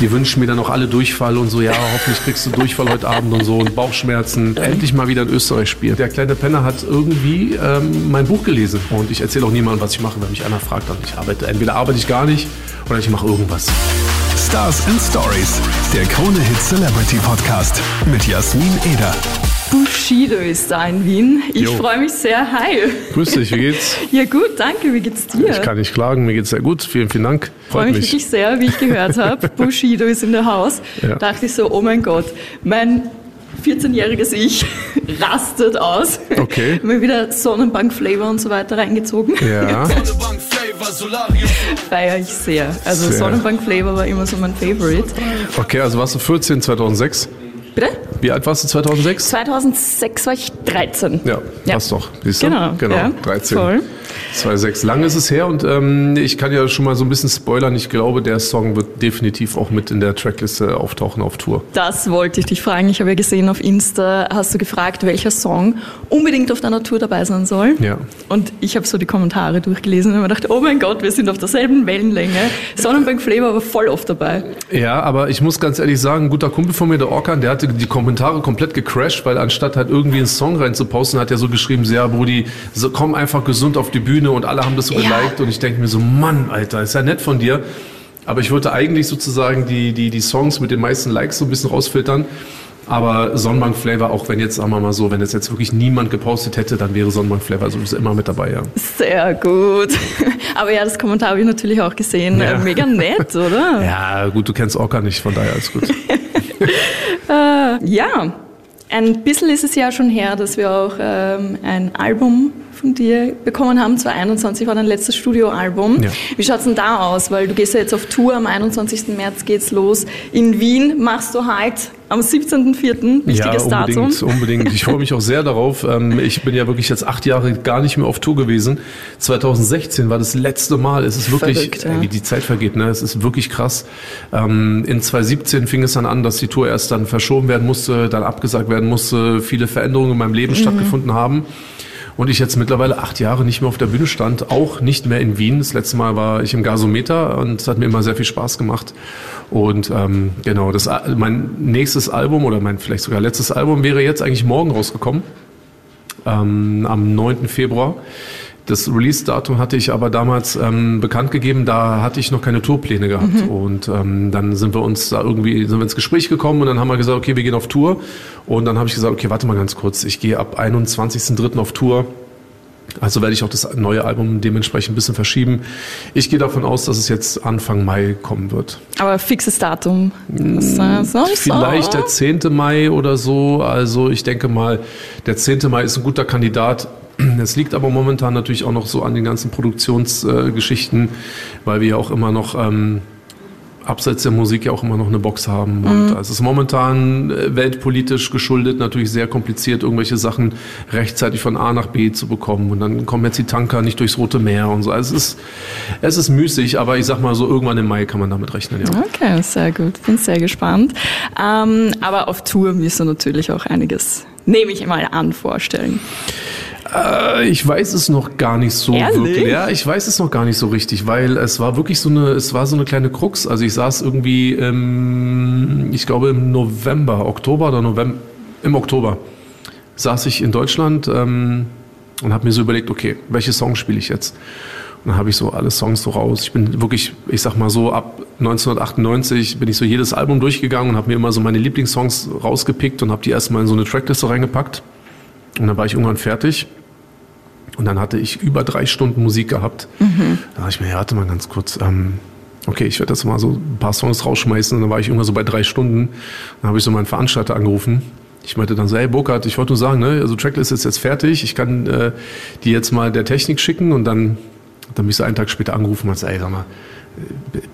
Die wünschen mir dann auch alle Durchfall und so, ja, hoffentlich kriegst du Durchfall heute Abend und so und Bauchschmerzen. Endlich mal wieder in Österreich spielen. Der kleine Penner hat irgendwie ähm, mein Buch gelesen und ich erzähle auch niemandem, was ich mache, wenn mich einer fragt, dann ich arbeite. Entweder arbeite ich gar nicht oder ich mache irgendwas. Stars and Stories, der Krone Hit Celebrity Podcast mit Jasmin Eder. Bushido ist da in Wien. Ich freue mich sehr. Hi. Grüß dich, wie geht's? Ja gut, danke. Wie geht's dir? Ich kann nicht klagen, mir geht's sehr gut. Vielen, vielen Dank. Freut mich, mich wirklich sehr, wie ich gehört habe. Bushido ist in der Haus. Ja. Dachte ich so, oh mein Gott, mein 14-jähriges Ich rastet aus. Okay. Mir wieder Sonnenbank-Flavor und so weiter reingezogen. Ja. Feiere ich sehr. Also sehr. Sonnenbank-Flavor war immer so mein Favorite. Okay, also warst du 14 2006? Bitte? Wie alt warst du 2006? 2006 war ich 13. Ja, ja. passt doch. Siehst du? Genau, genau ja, 13. Voll. 2,6. Lang ist es her und ähm, ich kann ja schon mal so ein bisschen spoilern. Ich glaube, der Song wird definitiv auch mit in der Trackliste auftauchen auf Tour. Das wollte ich dich fragen. Ich habe ja gesehen auf Insta, hast du gefragt, welcher Song unbedingt auf deiner Tour dabei sein soll. Ja. Und ich habe so die Kommentare durchgelesen und mir gedacht, oh mein Gott, wir sind auf derselben Wellenlänge. Sonnenbank Flavor war voll oft dabei. Ja, aber ich muss ganz ehrlich sagen, ein guter Kumpel von mir, der Orkan, der hatte die Kommentare komplett gecrashed, weil anstatt halt irgendwie einen Song reinzuposten, hat er so geschrieben, ja, Brudi, so, komm einfach gesund auf die Bühne Bühne und alle haben das so ja. geliked und ich denke mir so, Mann, Alter, ist ja nett von dir. Aber ich wollte eigentlich sozusagen die, die, die Songs mit den meisten Likes so ein bisschen rausfiltern. Aber Sonnenbank Flavor, auch wenn jetzt, sagen wir mal so, wenn es jetzt wirklich niemand gepostet hätte, dann wäre Sonnenbank Flavor sowieso immer mit dabei, ja. Sehr gut. Aber ja, das Kommentar habe ich natürlich auch gesehen. Ja. Mega nett, oder? Ja, gut, du kennst Orca nicht, von daher alles gut. äh, ja, ein bisschen ist es ja schon her, dass wir auch ähm, ein Album von dir bekommen haben. 2021 war dein letztes Studioalbum. Ja. Wie schaut es denn da aus? Weil du gehst ja jetzt auf Tour, am 21. März geht's los. In Wien machst du halt am 17.04. wichtiges ja, unbedingt, Datum. unbedingt. Ich freue mich auch sehr darauf. Ähm, ich bin ja wirklich jetzt acht Jahre gar nicht mehr auf Tour gewesen. 2016 war das letzte Mal. Es ist wirklich, Verrückt, ja. wie die Zeit vergeht, ne? Es ist wirklich krass. Ähm, in 2017 fing es dann an, dass die Tour erst dann verschoben werden musste, dann abgesagt werden musste, viele Veränderungen in meinem Leben mhm. stattgefunden haben und ich jetzt mittlerweile acht Jahre nicht mehr auf der Bühne stand, auch nicht mehr in Wien. Das letzte Mal war ich im Gasometer und es hat mir immer sehr viel Spaß gemacht. Und ähm, genau, das, mein nächstes Album oder mein vielleicht sogar letztes Album wäre jetzt eigentlich morgen rausgekommen, ähm, am 9. Februar. Das Release-Datum hatte ich aber damals ähm, bekannt gegeben, da hatte ich noch keine Tourpläne gehabt. Mhm. Und ähm, dann sind wir uns da irgendwie sind wir ins Gespräch gekommen und dann haben wir gesagt, okay, wir gehen auf Tour. Und dann habe ich gesagt, okay, warte mal ganz kurz, ich gehe ab 21.03. auf Tour. Also werde ich auch das neue Album dementsprechend ein bisschen verschieben. Ich gehe davon aus, dass es jetzt Anfang Mai kommen wird. Aber fixes Datum? Äh, Vielleicht der 10. Mai oder so. Also ich denke mal, der 10. Mai ist ein guter Kandidat. Es liegt aber momentan natürlich auch noch so an den ganzen Produktionsgeschichten, äh, weil wir ja auch immer noch ähm, abseits der Musik ja auch immer noch eine Box haben. Mhm. Und es ist momentan äh, weltpolitisch geschuldet natürlich sehr kompliziert, irgendwelche Sachen rechtzeitig von A nach B zu bekommen. Und dann kommen jetzt die Tanker nicht durchs Rote Meer und so. Also es ist, es ist müßig, aber ich sag mal so, irgendwann im Mai kann man damit rechnen, ja. Okay, sehr gut. Bin sehr gespannt. Ähm, aber auf Tour du natürlich auch einiges, nehme ich mal an, vorstellen. Äh, ich weiß es noch gar nicht so Ehrlich? wirklich. Ja, ich weiß es noch gar nicht so richtig, weil es war wirklich so eine, es war so eine kleine Krux. Also ich saß irgendwie, ähm, ich glaube im November, Oktober oder November, im Oktober saß ich in Deutschland ähm, und habe mir so überlegt, okay, welche Songs spiele ich jetzt? Und dann habe ich so alle Songs so raus. Ich bin wirklich, ich sag mal so, ab 1998 bin ich so jedes Album durchgegangen und habe mir immer so meine Lieblingssongs rausgepickt und habe die erstmal in so eine Trackliste reingepackt. Und dann war ich irgendwann fertig und dann hatte ich über drei Stunden Musik gehabt. Mhm. Da dachte ich mir, ja, warte mal ganz kurz. Ähm, okay, ich werde jetzt mal so ein paar Songs rausschmeißen. Und dann war ich irgendwann so bei drei Stunden. Dann habe ich so meinen Veranstalter angerufen. Ich meinte dann so, hey Burkhard, ich wollte nur sagen, ne, also Tracklist ist jetzt fertig. Ich kann äh, die jetzt mal der Technik schicken. Und dann, dann bin ich so einen Tag später angerufen und meinte, ey, sag mal,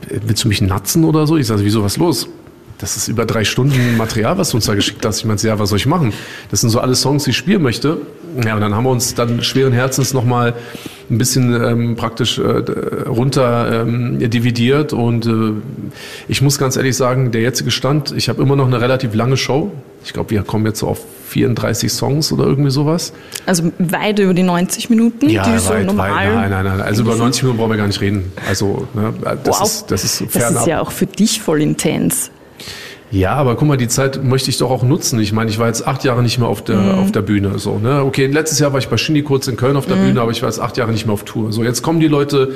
äh, willst du mich natzen oder so? Ich sage, wieso, was los? Das ist über drei Stunden Material, was du uns da geschickt hast. Ich meinte, ja, was soll ich machen? Das sind so alle Songs, die ich spielen möchte. Ja, und dann haben wir uns dann schweren Herzens nochmal ein bisschen ähm, praktisch äh, runter ähm, dividiert. Und äh, ich muss ganz ehrlich sagen, der jetzige Stand, ich habe immer noch eine relativ lange Show. Ich glaube, wir kommen jetzt so auf 34 Songs oder irgendwie sowas. Also weit über die 90 Minuten, ja, die weit, so normal. Weit, nein, nein, nein. Also über 90 Minuten brauchen wir gar nicht reden. Also ne, das, wow. ist, das ist Das ist ja auch für dich voll intens. Ja, aber guck mal, die Zeit möchte ich doch auch nutzen. Ich meine, ich war jetzt acht Jahre nicht mehr auf der, mhm. auf der Bühne. So, ne? Okay, letztes Jahr war ich bei Shindy kurz in Köln auf der mhm. Bühne, aber ich war jetzt acht Jahre nicht mehr auf Tour. So, jetzt kommen die Leute,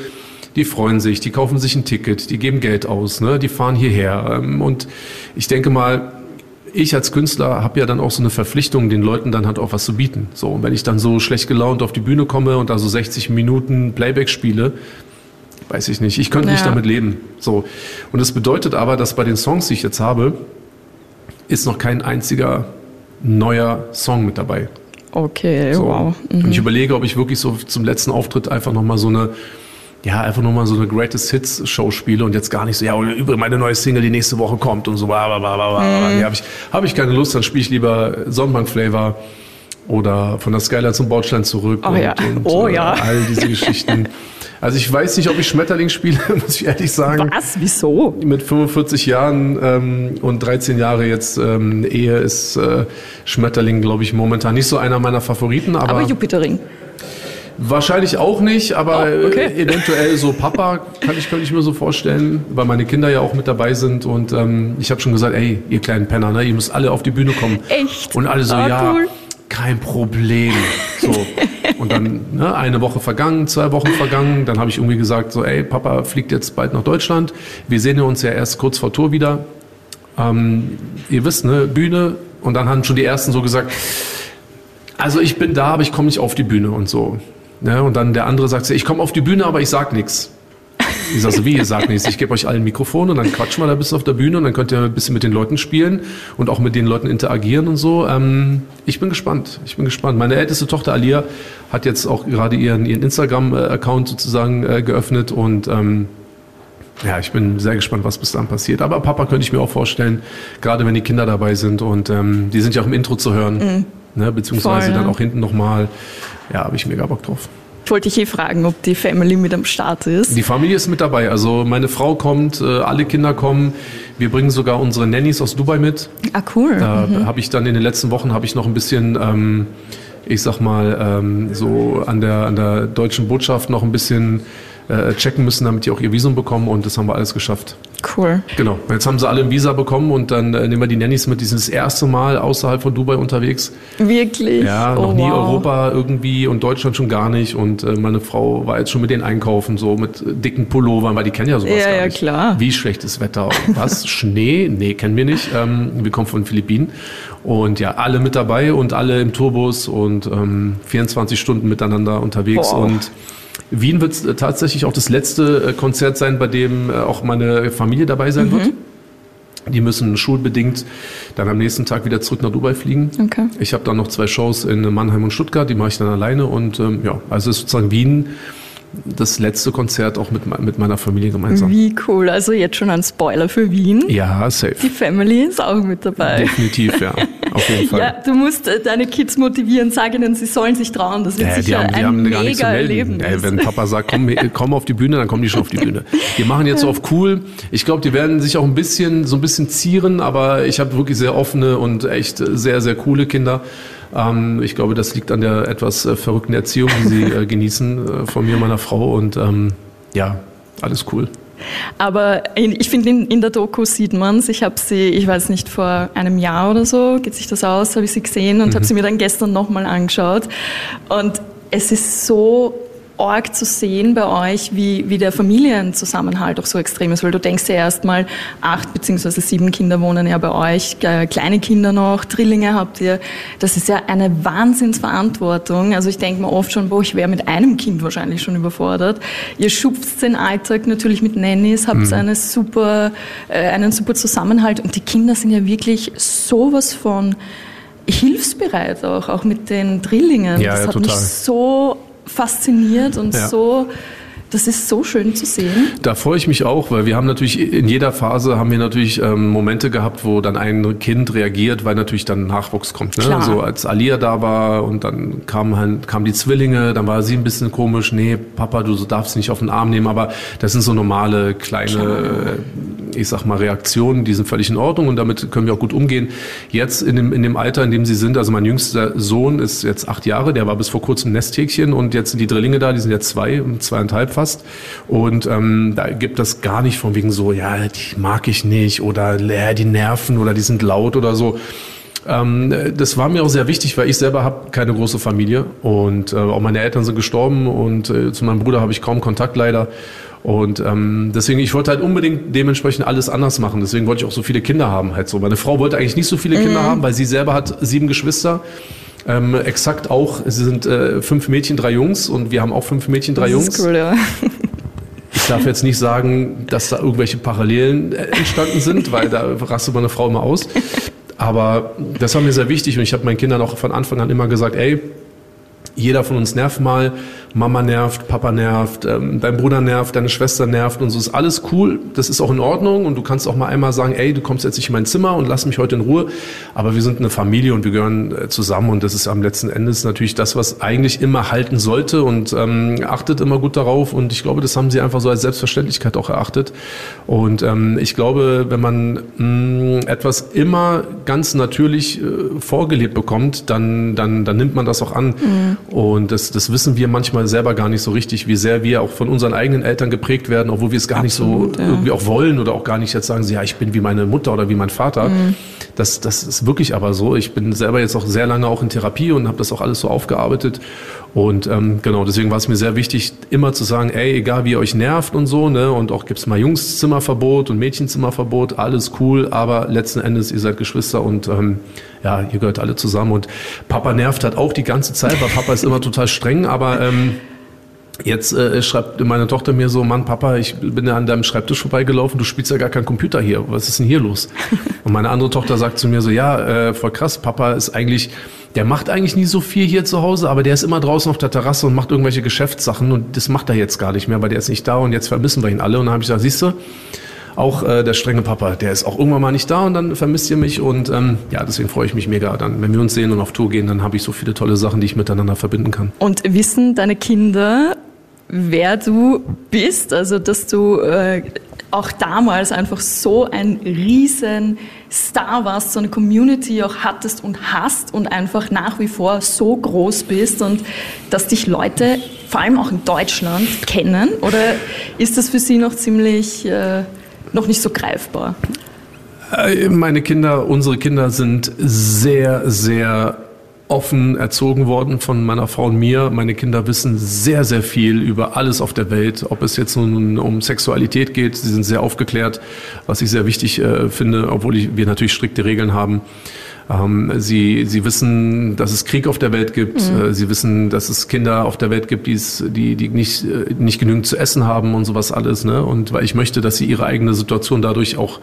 die freuen sich, die kaufen sich ein Ticket, die geben Geld aus, ne? die fahren hierher. Ähm, und ich denke mal, ich als Künstler habe ja dann auch so eine Verpflichtung, den Leuten dann halt auch was zu bieten. So, und wenn ich dann so schlecht gelaunt auf die Bühne komme und da so 60 Minuten Playback spiele, weiß ich nicht. Ich könnte ja. nicht damit leben. So. Und das bedeutet aber, dass bei den Songs, die ich jetzt habe, ist noch kein einziger neuer Song mit dabei. Okay, so. wow. Mhm. Und ich überlege, ob ich wirklich so zum letzten Auftritt einfach nochmal so eine, ja, einfach nochmal so eine Greatest Hits Show spiele und jetzt gar nicht so, ja, über meine neue Single, die nächste Woche kommt und so, bla, bla, bla, bla. Mhm. Nee, habe ich, hab ich keine Lust, dann spiele ich lieber Sonnenbank Flavor oder von der Skyline zum Bordstein zurück oh, und, ja. und oh, äh, ja. all diese Geschichten. Also ich weiß nicht, ob ich Schmetterling spiele, muss ich ehrlich sagen. Was? Wieso? Mit 45 Jahren ähm, und 13 Jahre jetzt ähm, Ehe ist äh, Schmetterling, glaube ich, momentan nicht so einer meiner Favoriten. Aber, aber Jupiterring. Wahrscheinlich auch nicht, aber oh, okay. Eventuell so Papa kann ich, könnte ich mir so vorstellen, weil meine Kinder ja auch mit dabei sind und ähm, ich habe schon gesagt, ey, ihr kleinen Penner, ne, ihr müsst alle auf die Bühne kommen. Echt? Und alle so, ah, ja, cool. Kein Problem. So. Und dann ne, eine Woche vergangen, zwei Wochen vergangen. Dann habe ich irgendwie gesagt, so, ey, Papa fliegt jetzt bald nach Deutschland. Wir sehen uns ja erst kurz vor Tour wieder. Ähm, ihr wisst, ne, Bühne. Und dann haben schon die Ersten so gesagt, also ich bin da, aber ich komme nicht auf die Bühne und so. Ne? Und dann der andere sagt, ich komme auf die Bühne, aber ich sag nichts. Ich sage so, wie, ihr sagt nichts. Ich gebe euch allen Mikrofon und dann quatschen wir da ein bisschen auf der Bühne und dann könnt ihr ein bisschen mit den Leuten spielen und auch mit den Leuten interagieren und so. Ähm, ich bin gespannt. Ich bin gespannt. Meine älteste Tochter Alia hat jetzt auch gerade ihren, ihren Instagram-Account sozusagen äh, geöffnet und ähm, ja, ich bin sehr gespannt, was bis dann passiert. Aber Papa könnte ich mir auch vorstellen, gerade wenn die Kinder dabei sind und ähm, die sind ja auch im Intro zu hören, mhm. ne, beziehungsweise Voll, ja. dann auch hinten nochmal. Ja, habe ich mega Bock drauf wollte ich eh fragen, ob die Family mit am Start ist. Die Familie ist mit dabei. Also meine Frau kommt, äh, alle Kinder kommen. Wir bringen sogar unsere Nannies aus Dubai mit. Ah, cool. Da mhm. habe ich dann in den letzten Wochen habe ich noch ein bisschen, ähm, ich sag mal, ähm, so an der, an der deutschen Botschaft noch ein bisschen äh, checken müssen, damit die auch ihr Visum bekommen und das haben wir alles geschafft. Cool. Genau. Jetzt haben sie alle ein Visa bekommen und dann äh, nehmen wir die Nannies mit. Die sind das erste Mal außerhalb von Dubai unterwegs. Wirklich? Ja, noch oh, nie wow. Europa irgendwie und Deutschland schon gar nicht. Und äh, meine Frau war jetzt schon mit den Einkaufen, so mit dicken Pullovern, weil die kennen ja sowas ja, gar ja, nicht. klar. Wie schlechtes Wetter. Was? Schnee? Nee, kennen wir nicht. Ähm, wir kommen von den Philippinen. Und ja, alle mit dabei und alle im Tourbus und ähm, 24 Stunden miteinander unterwegs. Wow. Und Wien wird äh, tatsächlich auch das letzte äh, Konzert sein, bei dem äh, auch meine Familie dabei sein mhm. wird. Die müssen schulbedingt dann am nächsten Tag wieder zurück nach Dubai fliegen. Okay. Ich habe dann noch zwei Shows in Mannheim und Stuttgart, die mache ich dann alleine. Und ähm, ja, also ist sozusagen Wien das letzte Konzert auch mit, mit meiner Familie gemeinsam. Wie cool. Also jetzt schon ein Spoiler für Wien. Ja, safe. Die Family ist auch mit dabei. Definitiv, ja. Auf jeden Fall. Ja, du musst äh, deine Kids motivieren, sag ihnen, sie sollen sich trauen. Das wird ja, sicher haben, ein mega Erlebnis. Ja, wenn Papa sagt, komm, komm auf die Bühne, dann kommen die schon auf die Bühne. Wir machen jetzt so auf cool. Ich glaube, die werden sich auch ein bisschen, so ein bisschen zieren, aber ich habe wirklich sehr offene und echt sehr, sehr coole Kinder. Ähm, ich glaube, das liegt an der etwas äh, verrückten Erziehung, die sie äh, genießen von mir und meiner Frau. Und ähm, ja, alles cool. Aber ich finde, in, in, der Doku sieht man es. Ich habe sie, ich weiß nicht, vor einem Jahr oder so, geht sich das aus, habe ich sie gesehen und mhm. habe sie mir dann gestern nochmal angeschaut. Und es ist so arg zu sehen bei euch, wie, wie der Familienzusammenhalt auch so extrem ist, weil du denkst ja erstmal, acht beziehungsweise sieben Kinder wohnen ja bei euch, äh, kleine Kinder noch, Drillinge habt ihr. Das ist ja eine Wahnsinnsverantwortung. Also ich denke mir oft schon, boah, ich wäre mit einem Kind wahrscheinlich schon überfordert. Ihr schupft den Alltag natürlich mit Nannies, habt mhm. eine super, äh, einen super Zusammenhalt und die Kinder sind ja wirklich sowas von hilfsbereit auch, auch mit den Drillingen. Ja, das ja, hat total. mich so fasziniert und ja. so Das ist so schön zu sehen. Da freue ich mich auch, weil wir haben natürlich in jeder Phase haben wir natürlich ähm, Momente gehabt, wo dann ein Kind reagiert, weil natürlich dann Nachwuchs kommt. Ne? Klar. So als Alia da war und dann kamen halt, kamen die Zwillinge, dann war sie ein bisschen komisch. Nee, Papa, du darfst nicht auf den Arm nehmen. Aber das sind so normale kleine, Klar. ich sag mal Reaktionen, die sind völlig in Ordnung und damit können wir auch gut umgehen. Jetzt in dem in dem Alter, in dem sie sind, also mein jüngster Sohn ist jetzt acht Jahre, der war bis vor kurzem Nesthäkchen und jetzt sind die Drillinge da, die sind jetzt zwei, zweieinhalb fast. Und ähm, da gibt das gar nicht von wegen so, ja, die mag ich nicht oder äh, die nerven oder die sind laut oder so. Ähm, das war mir auch sehr wichtig, weil ich selber habe keine große Familie und äh, auch meine Eltern sind gestorben und äh, zu meinem Bruder habe ich kaum Kontakt leider. Und ähm, deswegen, ich wollte halt unbedingt dementsprechend alles anders machen. Deswegen wollte ich auch so viele Kinder haben. Halt so. Meine Frau wollte eigentlich nicht so viele mhm. Kinder haben, weil sie selber hat sieben Geschwister. Ähm, exakt auch, es sind äh, fünf Mädchen, drei Jungs und wir haben auch fünf Mädchen, drei das Jungs. Ist cool, ja. Ich darf jetzt nicht sagen, dass da irgendwelche Parallelen äh, entstanden sind, weil da rastet meine Frau immer aus. Aber das war mir sehr wichtig und ich habe meinen Kindern auch von Anfang an immer gesagt, ey, jeder von uns nervt mal, Mama nervt, Papa nervt, ähm, dein Bruder nervt, deine Schwester nervt und so ist alles cool. Das ist auch in Ordnung und du kannst auch mal einmal sagen, ey, du kommst jetzt nicht in mein Zimmer und lass mich heute in Ruhe. Aber wir sind eine Familie und wir gehören äh, zusammen und das ist am letzten Endes natürlich das, was eigentlich immer halten sollte und ähm, achtet immer gut darauf und ich glaube, das haben sie einfach so als Selbstverständlichkeit auch erachtet. Und ähm, ich glaube, wenn man mh, mm, etwas immer ganz natürlich äh, vorgelebt bekommt, dann, dann, dann nimmt man das auch an. Mhm. Und das, das wissen wir manchmal manchmal selber gar nicht so richtig, wie sehr wir auch von unseren eigenen Eltern geprägt werden, obwohl wir es gar Absolut, nicht so ja. irgendwie auch wollen oder auch gar nicht jetzt sagen, ja, ich bin wie meine Mutter oder wie mein Vater. Mhm. Das, das ist wirklich aber so. Ich bin selber jetzt auch sehr lange auch in Therapie und habe das auch alles so aufgearbeitet. Und ähm, genau, deswegen war es mir sehr wichtig, immer zu sagen, ey, egal wie ihr euch nervt und so, ne, und auch gibt's mal Jungszimmerverbot und Mädchenzimmerverbot, alles cool, aber letzten Endes, ihr seid Geschwister und ähm, ja, ihr gehört alle zusammen. Und Papa nervt halt auch die ganze Zeit, weil Papa ist immer total streng, aber ähm, Jetzt äh, schreibt meine Tochter mir so, Mann, Papa, ich bin ja an deinem Schreibtisch vorbeigelaufen, du spielst ja gar keinen Computer hier. Was ist denn hier los? Und meine andere Tochter sagt zu mir so, ja, äh, voll krass, Papa ist eigentlich, der macht eigentlich nie so viel hier zu Hause, aber der ist immer draußen auf der Terrasse und macht irgendwelche Geschäftssachen und das macht er jetzt gar nicht mehr, weil der ist nicht da und jetzt vermissen wir ihn alle. Und dann habe ich gesagt, siehst du, auch äh, der strenge Papa, der ist auch irgendwann mal nicht da und dann vermisst ihr mich und ähm, ja, deswegen freue ich mich mega dann. Wenn wir uns sehen und auf Tour gehen, dann habe ich so viele tolle Sachen, die ich miteinander verbinden kann. Und wissen deine Kinder, wer du bist, also dass du äh, auch damals einfach so ein riesen Star warst, so eine Community auch hattest und hast und einfach nach wie vor so groß bist und dass dich Leute, vor allem auch in Deutschland, kennen? Oder ist das für sie noch ziemlich, äh, noch nicht so greifbar? Äh, meine Kinder, unsere Kinder sind sehr, sehr offen erzogen worden von meiner Frau und mir. Meine Kinder wissen sehr, sehr viel über alles auf der Welt, ob es jetzt nun um Sexualität geht. Sie sind sehr aufgeklärt, was ich sehr wichtig äh, finde, obwohl ich, wir natürlich strikte Regeln haben. Ähm, sie, sie wissen, dass es Krieg auf der Welt gibt. Mhm. Äh, sie wissen, dass es Kinder auf der Welt gibt, die, die nicht, äh, nicht genügend zu essen haben und sowas alles. Ne? Und weil ich möchte, dass sie ihre eigene Situation dadurch auch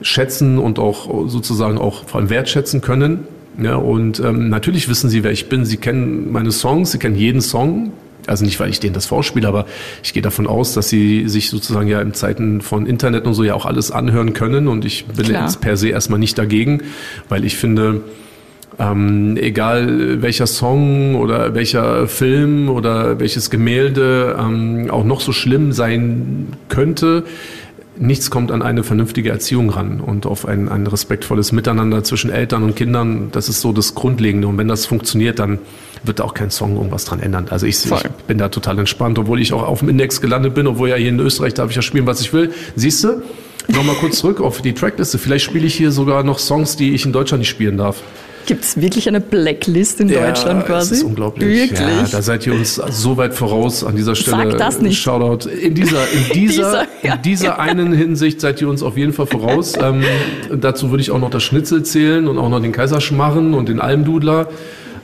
schätzen und auch sozusagen auch vor allem wertschätzen können. Ja, und ähm, natürlich wissen sie, wer ich bin. Sie kennen meine Songs, sie kennen jeden Song. Also nicht, weil ich denen das vorspiele, aber ich gehe davon aus, dass sie sich sozusagen ja in Zeiten von Internet und so ja auch alles anhören können. Und ich bin Klar. jetzt per se erstmal nicht dagegen, weil ich finde, ähm, egal welcher Song oder welcher Film oder welches Gemälde ähm, auch noch so schlimm sein könnte, nichts kommt an eine vernünftige Erziehung ran und auf ein, ein respektvolles Miteinander zwischen Eltern und Kindern. Das ist so das Grundlegende. Und wenn das funktioniert, dann wird auch kein Song irgendwas dran ändern. Also ich, ich, bin da total entspannt, obwohl ich auch auf dem Index gelandet bin, obwohl ja hier in Österreich darf ich ja spielen, was ich will. Siehst du? Nochmal kurz zurück auf die Trackliste. Vielleicht spiele ich hier sogar noch Songs, die ich in Deutschland nicht spielen darf. Gibt es wirklich eine Blacklist in ja, Deutschland quasi? Das ist unglaublich. Wirklich? Ja, da seid ihr uns so weit voraus an dieser Stelle. Sag das nicht. Shoutout. In dieser, in dieser, dieser ja. in dieser einen Hinsicht seid ihr uns auf jeden Fall voraus. ähm, dazu würde ich auch noch das Schnitzel zählen und auch noch den Kaiserschmarren und den Almdudler.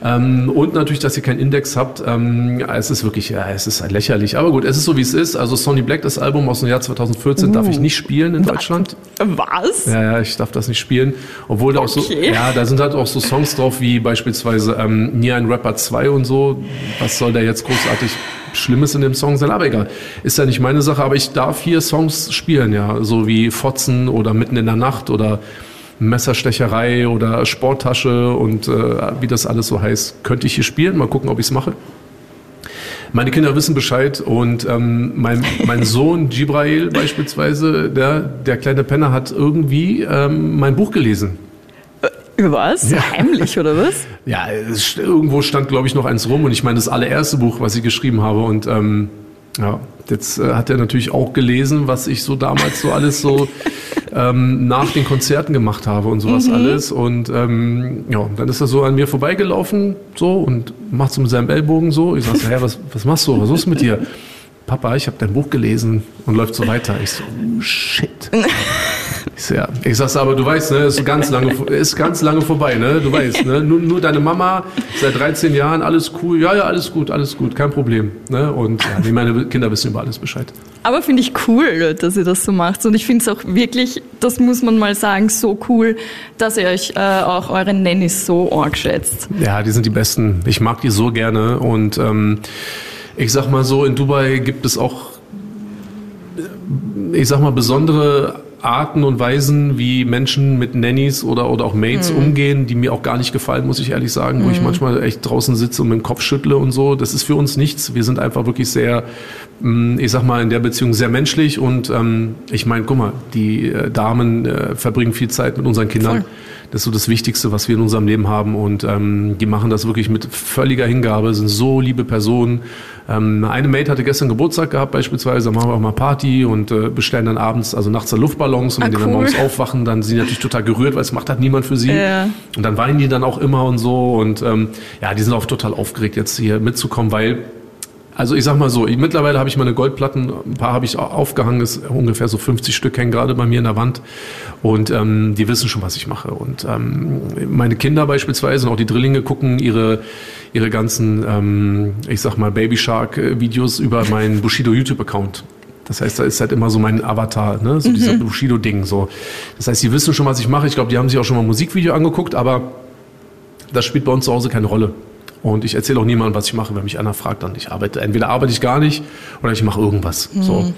Ähm, und natürlich, dass ihr keinen Index habt. Ähm, es ist wirklich, ja, es ist lächerlich. Aber gut, es ist so, wie es ist. Also Sonny Black, das Album aus dem Jahr 2014, uh. darf ich uh. nicht spielen in Deutschland. Was? Ja, ja, ich darf das nicht spielen. Obwohl da auch so, ja, da sind halt auch so Songs drauf, wie beispielsweise ähm, Nie ein Rapper 2 und so. Was soll der jetzt großartig Schlimmes in dem Song sein, aber egal. Ist ja nicht meine Sache, aber ich darf hier Songs spielen, ja, so wie Fotzen oder Mitten in der Nacht oder Messerstecherei oder Sporttasche und äh, wie das alles so heißt, könnte ich hier spielen. Mal gucken, ob ich es mache. Meine Kinder wissen Bescheid und ähm, mein, mein Sohn Gibrail beispielsweise, der, der kleine Penner, hat irgendwie ähm, mein Buch gelesen. Über was? Ja. Heimlich oder was? Ja, es, irgendwo stand, glaube ich, noch eins rum und ich meine das allererste Buch, was ich geschrieben habe und ähm, ja, jetzt äh, hat er natürlich auch gelesen, was ich so damals so alles so ähm, nach den Konzerten gemacht habe und sowas mhm. alles. Und ähm, ja, dann ist er so an mir vorbeigelaufen so und macht so mit seinem Ellbogen so. Ich sage, hä, was, was machst du? Was ist mit dir? Papa, ich habe dein Buch gelesen und läuft so weiter. Ich so, oh, shit. Ja. ich sag's aber, du weißt, ne, ist ganz lange, ist ganz lange vorbei, ne? Du weißt, ne? Nur, nur deine Mama seit 13 Jahren, alles cool, ja, ja, alles gut, alles gut, kein Problem. Ne? Und ja, meine Kinder wissen über alles Bescheid. Aber finde ich cool, dass ihr das so macht. Und ich finde es auch wirklich, das muss man mal sagen, so cool, dass ihr euch äh, auch eure Nannies so arg schätzt. Ja, die sind die besten. Ich mag die so gerne und ähm, ich sag mal so, in Dubai gibt es auch, ich sag mal, besondere Arten und Weisen, wie Menschen mit Nannies oder, oder auch Mates mhm. umgehen, die mir auch gar nicht gefallen, muss ich ehrlich sagen, wo ich mhm. manchmal echt draußen sitze und mit dem Kopf schüttle und so. Das ist für uns nichts. Wir sind einfach wirklich sehr, mm, ich sag mal, in der Beziehung sehr menschlich und ähm, ich meine, guck mal, die äh, Damen äh, verbringen viel Zeit mit unseren Kindern. Voll. Das ist so das Wichtigste, was wir in unserem Leben haben. Und ähm, die machen das wirklich mit völliger Hingabe, sind so liebe Personen. Ähm, eine Mate hatte gestern Geburtstag gehabt beispielsweise, da machen wir auch mal Party und äh, bestellen dann abends, also nachts dann Luftballons und ah, wenn cool. die dann morgens aufwachen, dann sind die natürlich total gerührt, weil es macht halt niemand für sie. Ja. Und dann weinen die dann auch immer und so. Und ähm, ja, die sind auch total aufgeregt, jetzt hier mitzukommen, weil also ich sag mal so, ich, mittlerweile habe ich meine Goldplatten, ein paar habe ich aufgehangen, ist ungefähr so 50 Stück hängen gerade bei mir in der Wand und ähm, die wissen schon, was ich mache. Und ähm, meine Kinder beispielsweise und auch die Drillinge gucken ihre ihre ganzen, ähm, ich sag mal Baby Shark Videos über meinen Bushido YouTube Account. Das heißt, da ist halt immer so mein Avatar, ne? so mhm. dieser Bushido-Ding. So. Das heißt, die wissen schon, was ich mache. Ich glaube, die haben sich auch schon mal ein Musikvideo angeguckt, aber das spielt bei uns zu Hause keine Rolle. Und ich erzähle auch niemandem, was ich mache, wenn mich einer fragt, dann ich arbeite. Entweder arbeite ich gar nicht oder ich mache irgendwas. Mhm. So.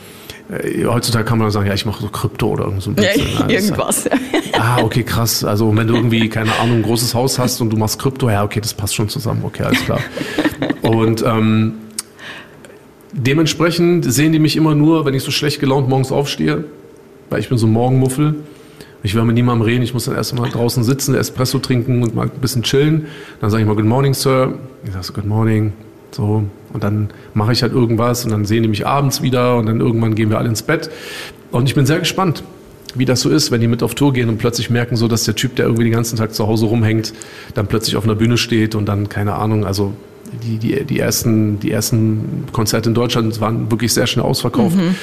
Äh, heutzutage kann man sagen, ja, ich mache so Krypto oder irgend so ein bisschen. Ja, irgendwas. Halt, ah, okay, krass. Also wenn du irgendwie, keine Ahnung, ein großes Haus hast und du machst Krypto, ja, okay, das passt schon zusammen. Okay, alles klar. und ähm, dementsprechend sehen die mich immer nur, wenn ich so schlecht gelaunt morgens aufstehe, weil ich bin so ein Morgenmuffel. Ich will mit niemandem reden, ich muss dann erst mal draußen sitzen, Espresso trinken und mal ein bisschen chillen. Dann sage ich mal Good Morning, Sir. Ich sage so Good Morning. So, und dann mache ich halt irgendwas und dann sehen die mich abends wieder und dann irgendwann gehen wir alle ins Bett. Und ich bin sehr gespannt, wie das so ist, wenn die mit auf Tour gehen und plötzlich merken so, dass der Typ, der irgendwie den ganzen Tag zu Hause rumhängt, dann plötzlich auf einer Bühne steht und dann, keine Ahnung, also die, die, die, ersten, die ersten Konzerte in Deutschland waren wirklich sehr schnell ausverkauft. Mhm.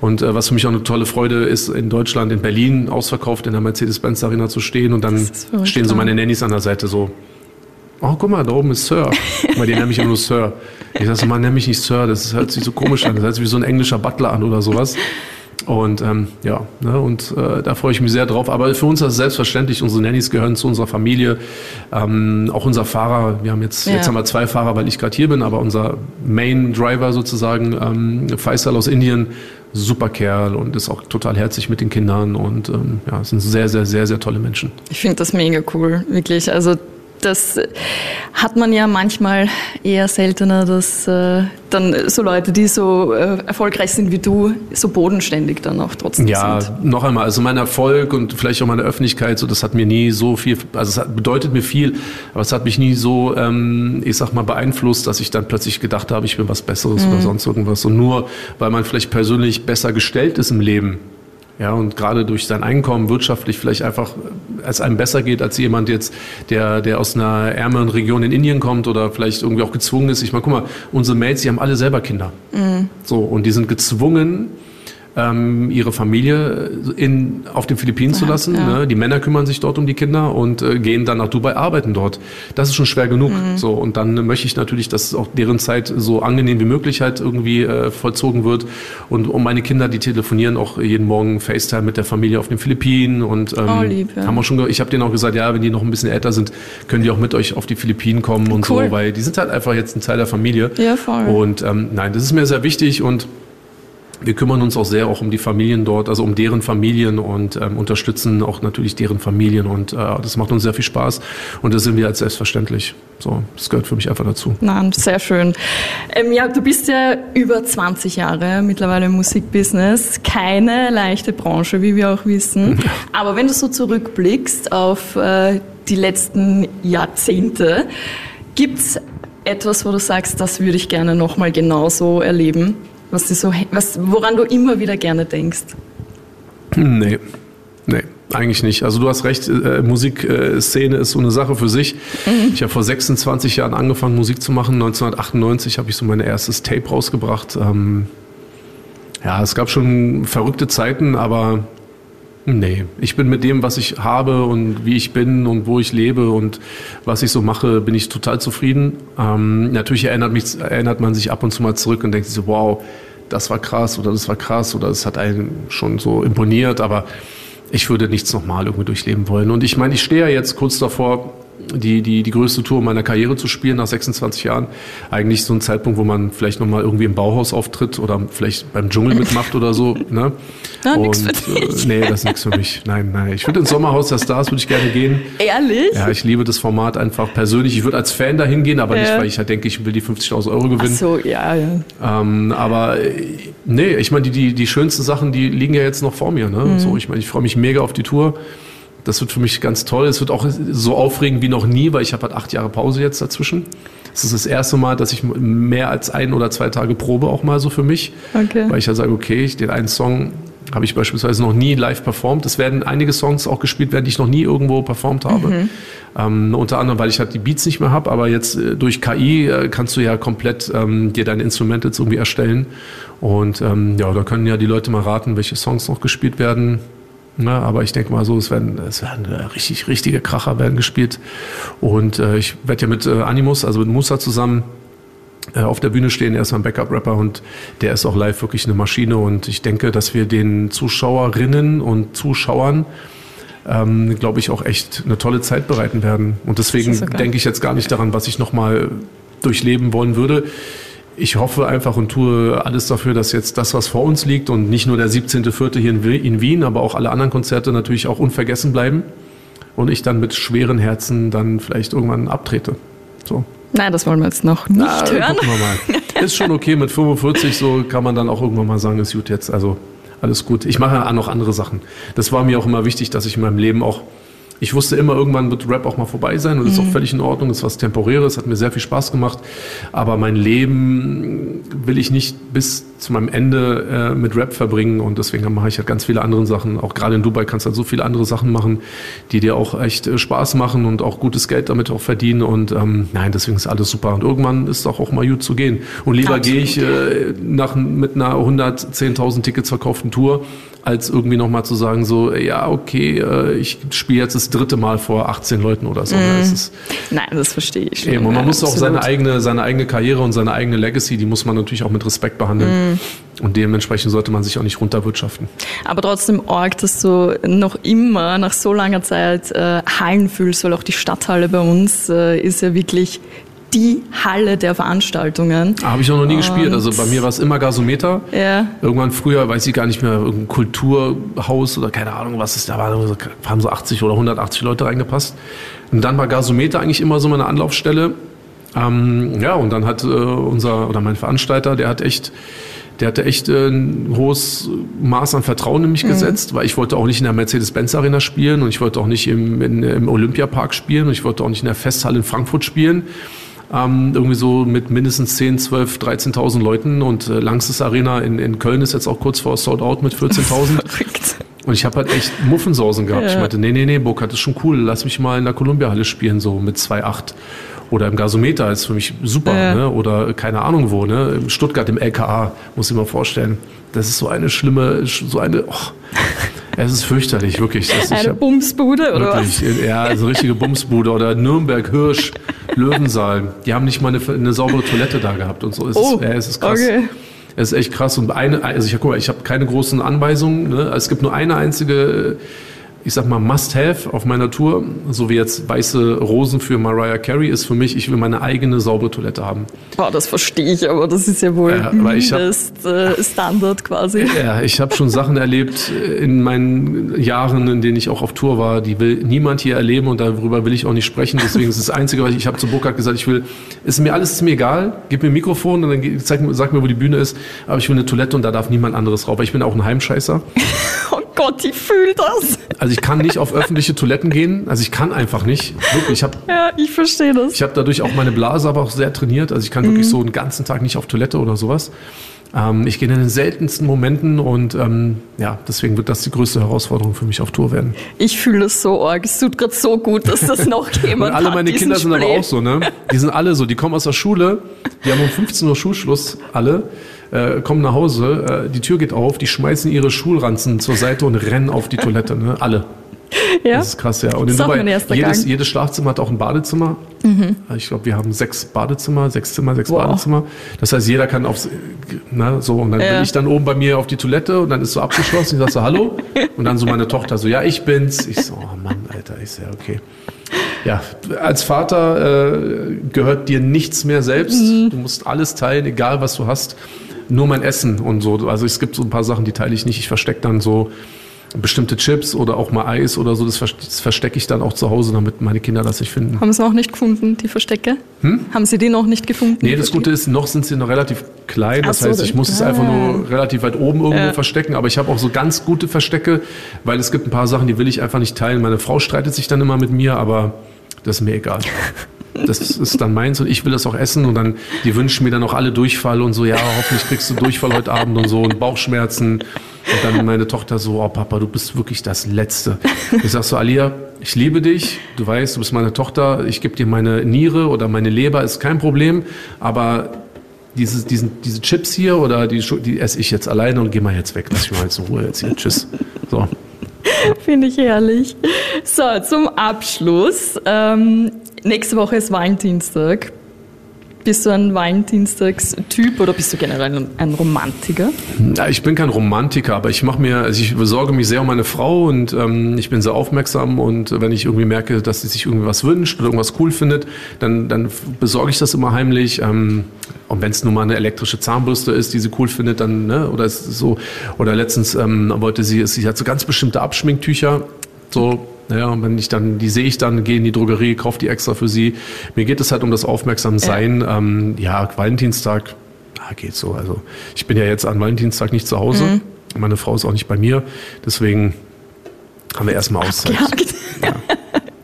Und äh, was für mich auch eine tolle Freude ist, in Deutschland, in Berlin ausverkauft in der Mercedes-Benz Arena zu stehen und dann stehen so meine Nannies an der Seite so. Oh, guck mal, da oben ist Sir. Weil die nenne ich immer nur Sir. Ich sage so, man nenn mich nicht Sir, das hört sich so komisch an. Das hört sich wie so ein englischer Butler an oder sowas. Und ähm, ja, ne, und äh, da freue ich mich sehr drauf. Aber für uns ist es selbstverständlich, unsere Nannies gehören zu unserer Familie. Ähm, auch unser Fahrer, wir haben jetzt, ja. jetzt haben wir zwei Fahrer, weil ich gerade hier bin, aber unser Main Driver sozusagen, ähm, Faisal aus Indien, super Kerl und ist auch total herzlich mit den Kindern und ähm, ja, sind sehr, sehr, sehr, sehr tolle Menschen. Ich finde das mega cool, wirklich. Also das hat man ja manchmal eher seltener, dass äh, dann so Leute, die so äh, erfolgreich sind wie du, so bodenständig dann auch trotzdem ja, sind. Ja, noch einmal, also mein Erfolg und vielleicht auch meine Öffentlichkeit, so das hat mir nie so viel, also es hat, bedeutet mir viel, aber es hat mich nie so, ähm, ich sag mal, beeinflusst, dass ich dann plötzlich gedacht habe, ich bin was Besseres mhm. oder sonst irgendwas. Und nur, weil man vielleicht persönlich besser gestellt ist im Leben, ja, und gerade durch sein Einkommen wirtschaftlich vielleicht einfach es einem besser geht als jemand jetzt, der, der aus einer ärmeren Region in Indien kommt oder vielleicht irgendwie auch gezwungen ist. Ich meine, guck mal, unsere Mates, die haben alle selber Kinder. Mhm. So, und die sind gezwungen, ähm, ihre Familie in, auf den Philippinen zu lassen. Ja. Ne? Die Männer kümmern sich dort um die Kinder und äh, gehen dann nach Dubai arbeiten dort. Das ist schon schwer genug. Mhm. So und dann möchte ich natürlich, dass auch deren Zeit so angenehm wie möglich halt irgendwie äh, vollzogen wird. Und um meine Kinder, die telefonieren auch jeden Morgen FaceTime mit der Familie auf den Philippinen und ähm, oh, lieb, ja. haben auch schon. Ich habe denen auch gesagt, ja, wenn die noch ein bisschen älter sind, können die auch mit euch auf die Philippinen kommen und cool. so, weil die sind halt einfach jetzt ein Teil der Familie. Ja, voll. Und ähm, nein, das ist mir sehr wichtig und wir kümmern uns auch sehr auch um die Familien dort, also um deren Familien und ähm, unterstützen auch natürlich deren Familien und äh, das macht uns sehr viel Spaß und das sind wir als selbstverständlich. So, das gehört für mich einfach dazu. Nein, sehr schön. Ähm, ja, du bist ja über 20 Jahre mittlerweile im Musikbusiness. Keine leichte Branche, wie wir auch wissen. Aber wenn du so zurückblickst auf äh, die letzten Jahrzehnte, gibt's etwas, wo du sagst, das würde ich gerne nochmal genauso erleben? Was dir so, was, woran du immer wieder gerne denkst? Nee, nee. Eigentlich nicht. Also du hast recht, äh, Musikszene ist so eine Sache für sich. Mhm. Ich habe vor 26 Jahren angefangen, Musik zu machen. 1998 habe ich so mein erstes Tape rausgebracht. Ähm, ja, es gab schon verrückte Zeiten, aber nee. Ich bin mit dem, was ich habe und wie ich bin und wo ich lebe und was ich so mache, bin ich total zufrieden. Ähm, natürlich erinnert, mich, erinnert man sich ab und zu mal zurück und denkt sich so, wow, das war krass oder das war krass oder es hat einen schon so imponiert, aber ich würde nichts nochmal irgendwie durchleben wollen. Und ich meine, ich stehe ja jetzt kurz davor, die, die, die größte Tour meiner Karriere zu spielen nach 26 Jahren. Eigentlich so ein Zeitpunkt, wo man vielleicht nochmal irgendwie im Bauhaus auftritt oder vielleicht beim Dschungel mitmacht oder so. Ne? Na, und äh, nee, das ist nichts für mich. Nein, nein. Ich würde ins Sommerhaus der Stars würde ich gerne gehen. Ehrlich? Ja, ich liebe das Format einfach persönlich. Ich würde als Fan dahin gehen, aber ja. nicht, weil ich halt denke, ich will die 50.000 Euro gewinnen. Ach so, ja, ja. Ähm, aber äh, nee, ich meine, die, die, die schönsten Sachen, die liegen ja jetzt noch vor mir. Ne? Mhm. So, ich meine, ich freue mich mega auf die Tour. Das wird für mich ganz toll. Es wird auch so aufregend wie noch nie, weil ich habe halt acht Jahre Pause jetzt dazwischen. Es ist das erste Mal, dass ich mehr als ein oder zwei Tage probe auch mal so für mich. Okay. Weil ich ja sage, okay, den einen Song habe ich beispielsweise noch nie live performt. Es werden einige Songs auch gespielt werden, die ich noch nie irgendwo performt habe. Mhm. Ähm, unter anderem, weil ich halt die Beats nicht mehr habe, aber jetzt äh, durch KI äh, kannst du ja komplett ähm, dir deine Instrumente jetzt irgendwie erstellen. Und ähm, ja, da können ja die Leute mal raten, welche Songs noch gespielt werden. Ne, aber ich denke mal so, es werden, es werden äh, richtig, richtige Kracher werden gespielt. Und äh, ich werde ja mit äh, Animus, also mit Musa zusammen äh, auf der Bühne stehen. Er ist ein Backup-Rapper und der ist auch live wirklich eine Maschine. Und ich denke, dass wir den Zuschauerinnen und Zuschauern ähm, glaube ich, auch echt eine tolle Zeit bereiten werden. Und deswegen denke ich jetzt gar nicht daran, was ich nochmal durchleben wollen würde ich hoffe einfach und tue alles dafür, dass jetzt das, was vor uns liegt und nicht nur der 17.04. hier in Wien, aber auch alle anderen Konzerte natürlich auch unvergessen bleiben und ich dann mit schweren Herzen dann vielleicht irgendwann abtrete. So. Nein, das wollen wir jetzt noch nicht Na, hören. Gucken wir mal. Ist schon okay, mit 45 so kann man dann auch irgendwann mal sagen, ist gut jetzt, also alles gut. Ich mache ja noch andere Sachen. Das war mir auch immer wichtig, dass ich in meinem Leben auch ich wusste immer, irgendwann wird Rap auch mal vorbei sein und das ist auch mhm. völlig in Ordnung. Das ist was Temporäres, hat mir sehr viel Spaß gemacht. Aber mein Leben will ich nicht bis zu meinem Ende äh, mit Rap verbringen und deswegen mache ich halt ganz viele andere Sachen. Auch gerade in Dubai kannst du halt so viele andere Sachen machen, die dir auch echt äh, Spaß machen und auch gutes Geld damit auch verdienen. Und ähm, nein, deswegen ist alles super. Und irgendwann ist auch, auch mal gut zu gehen. Und lieber gehe ich äh, nach, mit einer 110.000 Tickets verkauften Tour als irgendwie nochmal zu sagen, so, ja, okay, äh, ich spiele jetzt das dritte Mal vor 18 Leuten oder so. Mm. Ist, Nein, das verstehe ich schon. Eben, und man ja, muss absolut. auch seine eigene, seine eigene Karriere und seine eigene Legacy, die muss man natürlich auch mit Respekt behandeln. Mm. Und dementsprechend sollte man sich auch nicht runterwirtschaften. Aber trotzdem arg, dass du noch immer nach so langer Zeit äh, Hallen fühlst, weil auch die Stadthalle bei uns äh, ist ja wirklich die Halle der Veranstaltungen. Ah, Habe ich auch noch nie und gespielt. Also bei mir war es immer Gasometer. Ja. Irgendwann früher, weiß ich gar nicht mehr, irgendein Kulturhaus oder keine Ahnung, was es da war. Da haben so 80 oder 180 Leute reingepasst. Und dann war Gasometer eigentlich immer so meine Anlaufstelle. Ähm, ja, und dann hat äh, unser oder mein Veranstalter, der hat echt der hatte echt äh, ein hohes Maß an Vertrauen in mich mhm. gesetzt, weil ich wollte auch nicht in der Mercedes-Benz Arena spielen und ich wollte auch nicht im, in, im Olympiapark spielen und ich wollte auch nicht in der Festhalle in Frankfurt spielen ähm, irgendwie so mit mindestens 10, 12, 13.000 Leuten und äh, Langstes Arena in, in Köln ist jetzt auch kurz vor Sold Out mit 14.000. Und ich habe halt echt Muffensausen gehabt. Ja. Ich meinte, nee, nee, nee, Burkhardt, ist schon cool. Lass mich mal in der Columbia-Halle spielen, so mit 2,8. Oder im Gasometer ist für mich super. Ja. Ne? Oder keine Ahnung wo. Ne? In Stuttgart im LKA, muss ich mir vorstellen. Das ist so eine schlimme, so eine... Oh. Es ist fürchterlich, wirklich. Das eine hab, Bumsbude oder wirklich, was? Ja, also richtige Bumsbude. Oder Nürnberg, Hirsch, Löwensaal. Die haben nicht mal eine, eine saubere Toilette da gehabt und so. Es oh, ist, ja, es ist krass. Okay. Es ist echt krass. Und eine, also ich, guck mal, ich habe keine großen Anweisungen. Ne? Es gibt nur eine einzige ich sag mal, Must-Have auf meiner Tour, so wie jetzt weiße Rosen für Mariah Carey, ist für mich, ich will meine eigene saubere Toilette haben. Boah, das verstehe ich, aber das ist ja wohl ja, mindest hab, äh, Standard quasi. Ja, ich habe schon Sachen erlebt in meinen Jahren, in denen ich auch auf Tour war, die will niemand hier erleben und darüber will ich auch nicht sprechen. Deswegen ist das Einzige, was ich, ich habe zu Burkhard gesagt, ich will, ist mir alles ist mir egal, gib mir ein Mikrofon und dann zeig, sag mir, wo die Bühne ist, aber ich will eine Toilette und da darf niemand anderes rauf, weil ich bin auch ein Heimscheißer. oh Gott, ich fühle das. Also ich kann nicht auf öffentliche Toiletten gehen. Also ich kann einfach nicht. Wirklich, ich habe. Ja, ich verstehe das. Ich habe dadurch auch meine Blase aber auch sehr trainiert. Also ich kann mhm. wirklich so einen ganzen Tag nicht auf Toilette oder sowas. Ähm, ich gehe in den seltensten Momenten und ähm, ja, deswegen wird das die größte Herausforderung für mich auf Tour werden. Ich fühle das so arg. Es tut gerade so gut, dass das noch jemand und alle meine Kinder sind aber auch so, ne? Die sind alle so. Die kommen aus der Schule. Die haben um 15 Uhr Schulschluss, alle äh, kommen nach Hause, äh, die Tür geht auf, die schmeißen ihre Schulranzen zur Seite und rennen auf die Toilette, ne? Alle. Ja. Das ist krass, ja. Und in Dubai, jedes, jedes Schlafzimmer hat auch ein Badezimmer. Mhm. Ich glaube, wir haben sechs Badezimmer, sechs Zimmer, sechs wow. Badezimmer. Das heißt, jeder kann aufs, na, so, und dann ja. bin ich dann oben bei mir auf die Toilette und dann ist so abgeschlossen. Ich sage so, hallo. Und dann so meine Tochter so, ja, ich bin's. Ich so, oh Mann, Alter. Ich so, okay. Ja, als Vater äh, gehört dir nichts mehr selbst. Mhm. Du musst alles teilen, egal was du hast nur mein Essen und so. Also es gibt so ein paar Sachen, die teile ich nicht. Ich verstecke dann so bestimmte Chips oder auch mal Eis oder so, das, verstecke ich dann auch zu Hause, damit meine Kinder das nicht finden. Haben sie noch nicht gefunden, die Verstecke? Hm? Haben sie die noch nicht gefunden? Nee, das Gute ist, noch sind sie noch relativ klein. Das so, heißt, ich muss ah. es einfach nur relativ weit oben irgendwo ja. verstecken. Aber ich habe auch so ganz gute Verstecke, weil es gibt ein paar Sachen, die will ich einfach nicht teilen. Meine Frau streitet sich dann immer mit mir, aber das ist mir egal. Das ist dann meins und ich will das auch essen und dann, die wünschen mir dann auch alle Durchfall und so, ja, hoffentlich kriegst du Durchfall heute Abend und so und Bauchschmerzen. Und dann meine Tochter so, oh Papa, du bist wirklich das Letzte. Ich sag so, Alia, ich liebe dich, du weißt, du bist meine Tochter, ich gebe dir meine Niere oder meine Leber, ist kein Problem, aber dieses, diesen, diese Chips hier oder die, die esse ich jetzt alleine und geh mal jetzt weg, lass mich mal jetzt in Ruhe jetzt hier, tschüss. So. Finde ich herrlich. So, zum Abschluss. Ähm, nächste Woche ist Valentinstag. Bist du ein Valentinstagstyp oder bist du generell ein Romantiker? Ja, ich bin kein Romantiker, aber ich mache mir, also ich besorge mich sehr um meine Frau und ähm, ich bin sehr aufmerksam und wenn ich irgendwie merke, dass sie sich irgendwie was wünscht oder irgendwas cool findet, dann, dann besorge ich das immer heimlich. Ähm, und wenn es nur mal eine elektrische Zahnbürste ist, die sie cool findet, dann, ne, oder so, oder letztens ähm, wollte sie, sie hat so ganz bestimmte Abschminktücher, so ja, und wenn ich dann, die sehe ich dann, gehe in die Drogerie, kaufe die extra für sie. Mir geht es halt um das Aufmerksamsein. Ja, ähm, ja Valentinstag, ah, geht so. Also ich bin ja jetzt an Valentinstag nicht zu Hause. Mhm. Meine Frau ist auch nicht bei mir. Deswegen haben wir erstmal Auszeit. Ja.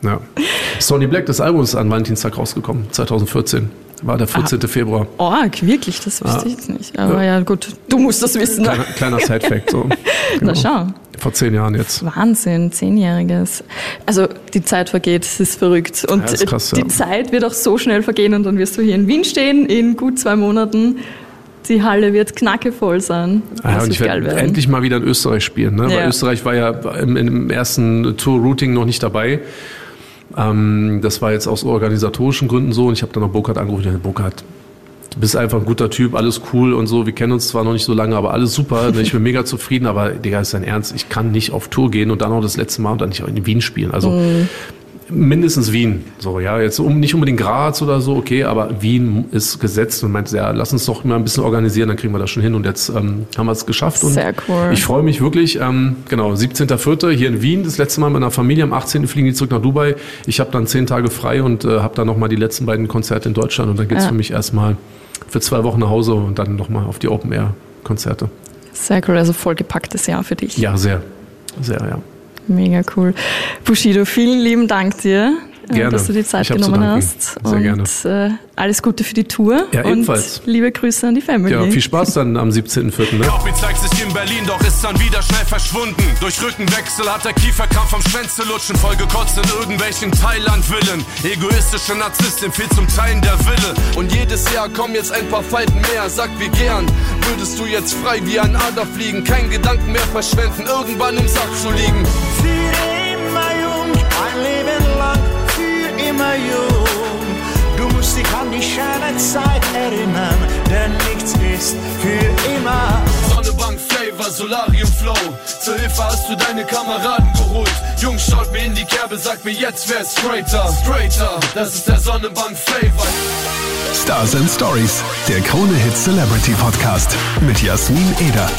ja. Sonny Black, das Album ist an Valentinstag rausgekommen, 2014 war der 14. Ah, Februar. Oh, wirklich, das wusste ja. ich jetzt nicht. Aber ja. ja, gut, du musst das wissen. Kleiner, kleiner Side-Fact. So. Genau. Na schau. Vor zehn Jahren jetzt. Wahnsinn, zehnjähriges. Also die Zeit vergeht, es ist verrückt. Und ja, ist krass, die Zeit wird auch so schnell vergehen und dann wirst du hier in Wien stehen in gut zwei Monaten. Die Halle wird knackevoll sein. Ja, und ich werde endlich mal wieder in Österreich spielen. Ne? Weil Österreich war ja im, im ersten Tour-Routing noch nicht dabei. Ähm, das war jetzt aus organisatorischen Gründen so und ich habe dann noch Burkhard angerufen. Burkhard, du bist einfach ein guter Typ, alles cool und so. Wir kennen uns zwar noch nicht so lange, aber alles super. Ich bin mega zufrieden, aber Digga, ist dein Ernst, ich kann nicht auf Tour gehen und dann auch das letzte Mal und dann nicht in Wien spielen. Also mhm mindestens Wien. So, ja, jetzt um, nicht unbedingt Graz oder so, okay, aber Wien ist gesetzt und meinte, ja, lass uns doch mal ein bisschen organisieren, dann kriegen wir das schon hin. Und jetzt ähm, haben wir es geschafft. Und Sehr cool. Ich freue mich wirklich, ähm, genau, 17.04. hier in Wien, das letzte Mal mit meiner Familie, am 18. fliegen die zurück nach Dubai. Ich habe dann zehn Tage frei und äh, habe dann nochmal die letzten beiden Konzerte in Deutschland und dann geht's ja. für mich erstmal für zwei Wochen nach Hause und dann nochmal auf die Open-Air-Konzerte. Sehr cool, also vollgepacktes Jahr für dich. Ja, sehr. Sehr, ja. Mega cool. Bushido, vielen lieben Dank dir. Gerne. dass du die Zeit genommen hast. Sehr und gerne. Äh, alles Gute für die Tour. Ja, ebenfalls. Und liebe Grüße an die Family. Ja, viel Spaß dann am 17.04. Ne? Copy zeigt sich in Berlin, doch ist dann wieder schnell verschwunden. Durch Rückenwechsel hat der Kieferkrampf am Schwänze lutschen, vollgekotzt in irgendwelchen Thailand-Villen. Egoistische Narzisstin, viel zum Teilen der Wille. Und jedes Jahr kommen jetzt ein paar Falten mehr. Sag wie gern, würdest du jetzt frei wie ein Ader fliegen, kein Gedanken mehr verschwenden, irgendwann im Sack zu liegen. Für immer jung, ein Leben lang, immer jung. Du musst dich an die schöne Zeit erinnern, denn nichts ist für immer. Sonnebank Flavor, Solarium Flow. Zur Hilfe hast du deine Kameraden geholt. Jungs, schaut mir in die Kerbe, sagt mir jetzt, wer ist straighter. Straighter, das ist der Sonnenbank Flavor. Stars and Stories, der Krone Hit Celebrity Podcast mit Jasmin Eder.